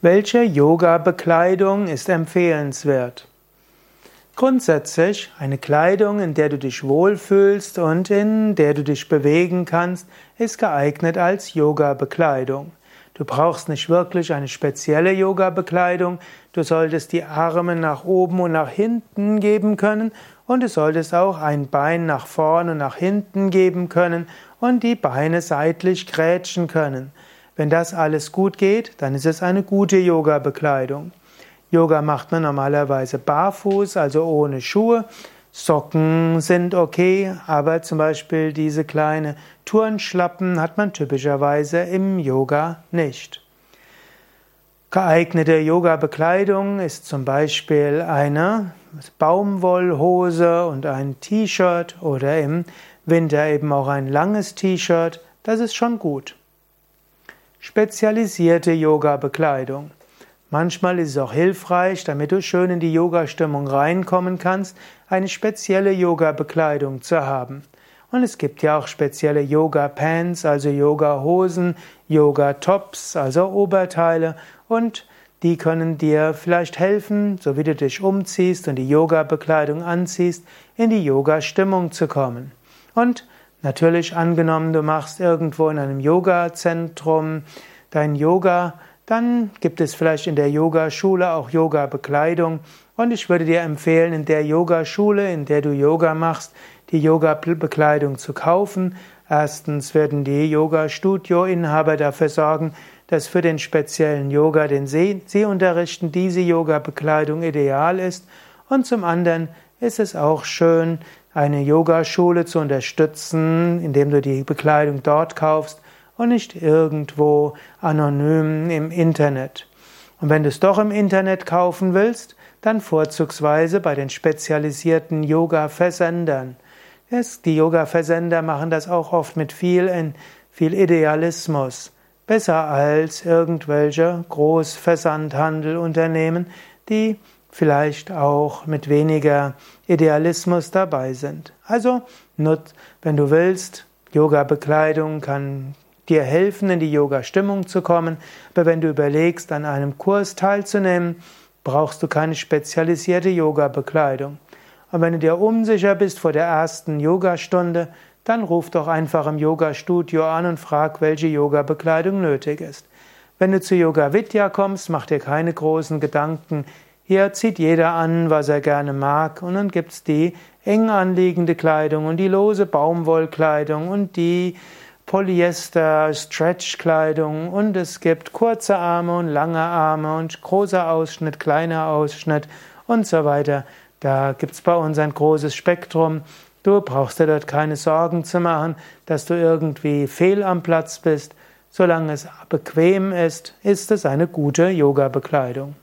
Welche Yoga-Bekleidung ist empfehlenswert? Grundsätzlich eine Kleidung, in der du dich wohlfühlst und in der du dich bewegen kannst, ist geeignet als Yoga-Bekleidung. Du brauchst nicht wirklich eine spezielle Yoga-Bekleidung. Du solltest die Arme nach oben und nach hinten geben können und du solltest auch ein Bein nach vorn und nach hinten geben können und die Beine seitlich grätschen können. Wenn das alles gut geht, dann ist es eine gute Yoga-Bekleidung. Yoga macht man normalerweise barfuß, also ohne Schuhe. Socken sind okay, aber zum Beispiel diese kleine Turnschlappen hat man typischerweise im Yoga nicht. Geeignete Yoga-Bekleidung ist zum Beispiel eine Baumwollhose und ein T-Shirt oder im Winter eben auch ein langes T-Shirt. Das ist schon gut. Spezialisierte Yoga-Bekleidung. Manchmal ist es auch hilfreich, damit du schön in die Yoga-Stimmung reinkommen kannst, eine spezielle Yoga-Bekleidung zu haben. Und es gibt ja auch spezielle Yoga-Pants, also Yoga-Hosen, Yoga-Tops, also Oberteile und die können dir vielleicht helfen, so wie du dich umziehst und die Yoga-Bekleidung anziehst, in die Yoga-Stimmung zu kommen. Und Natürlich angenommen, du machst irgendwo in einem Yoga-Zentrum dein Yoga, dann gibt es vielleicht in der Yogaschule auch Yoga-Bekleidung. Und ich würde dir empfehlen, in der Yogaschule, in der du Yoga machst, die Yoga-Bekleidung zu kaufen. Erstens werden die Yoga-Studio-Inhaber dafür sorgen, dass für den speziellen Yoga, den sie, sie unterrichten, diese Yoga-Bekleidung ideal ist. Und zum anderen ist es auch schön, eine Yogaschule zu unterstützen, indem du die Bekleidung dort kaufst und nicht irgendwo anonym im Internet. Und wenn du es doch im Internet kaufen willst, dann vorzugsweise bei den spezialisierten Yoga-Versendern. Die Yoga-Versender machen das auch oft mit viel, viel Idealismus. Besser als irgendwelche Großversandhandelunternehmen, die vielleicht auch mit weniger Idealismus dabei sind. Also, wenn du willst, Yoga-Bekleidung kann dir helfen, in die Yoga-Stimmung zu kommen. Aber wenn du überlegst, an einem Kurs teilzunehmen, brauchst du keine spezialisierte Yoga-Bekleidung. Und wenn du dir unsicher bist vor der ersten Yogastunde, dann ruf doch einfach im Yoga-Studio an und frag, welche Yoga-Bekleidung nötig ist. Wenn du zu Yoga Vidya kommst, mach dir keine großen Gedanken, hier zieht jeder an, was er gerne mag, und dann gibt's die eng anliegende Kleidung und die lose Baumwollkleidung und die Polyester-Stretch-Kleidung und es gibt kurze Arme und lange Arme und großer Ausschnitt, kleiner Ausschnitt und so weiter. Da gibt's bei uns ein großes Spektrum. Du brauchst dir dort keine Sorgen zu machen, dass du irgendwie fehl am Platz bist. Solange es bequem ist, ist es eine gute Yoga-Bekleidung.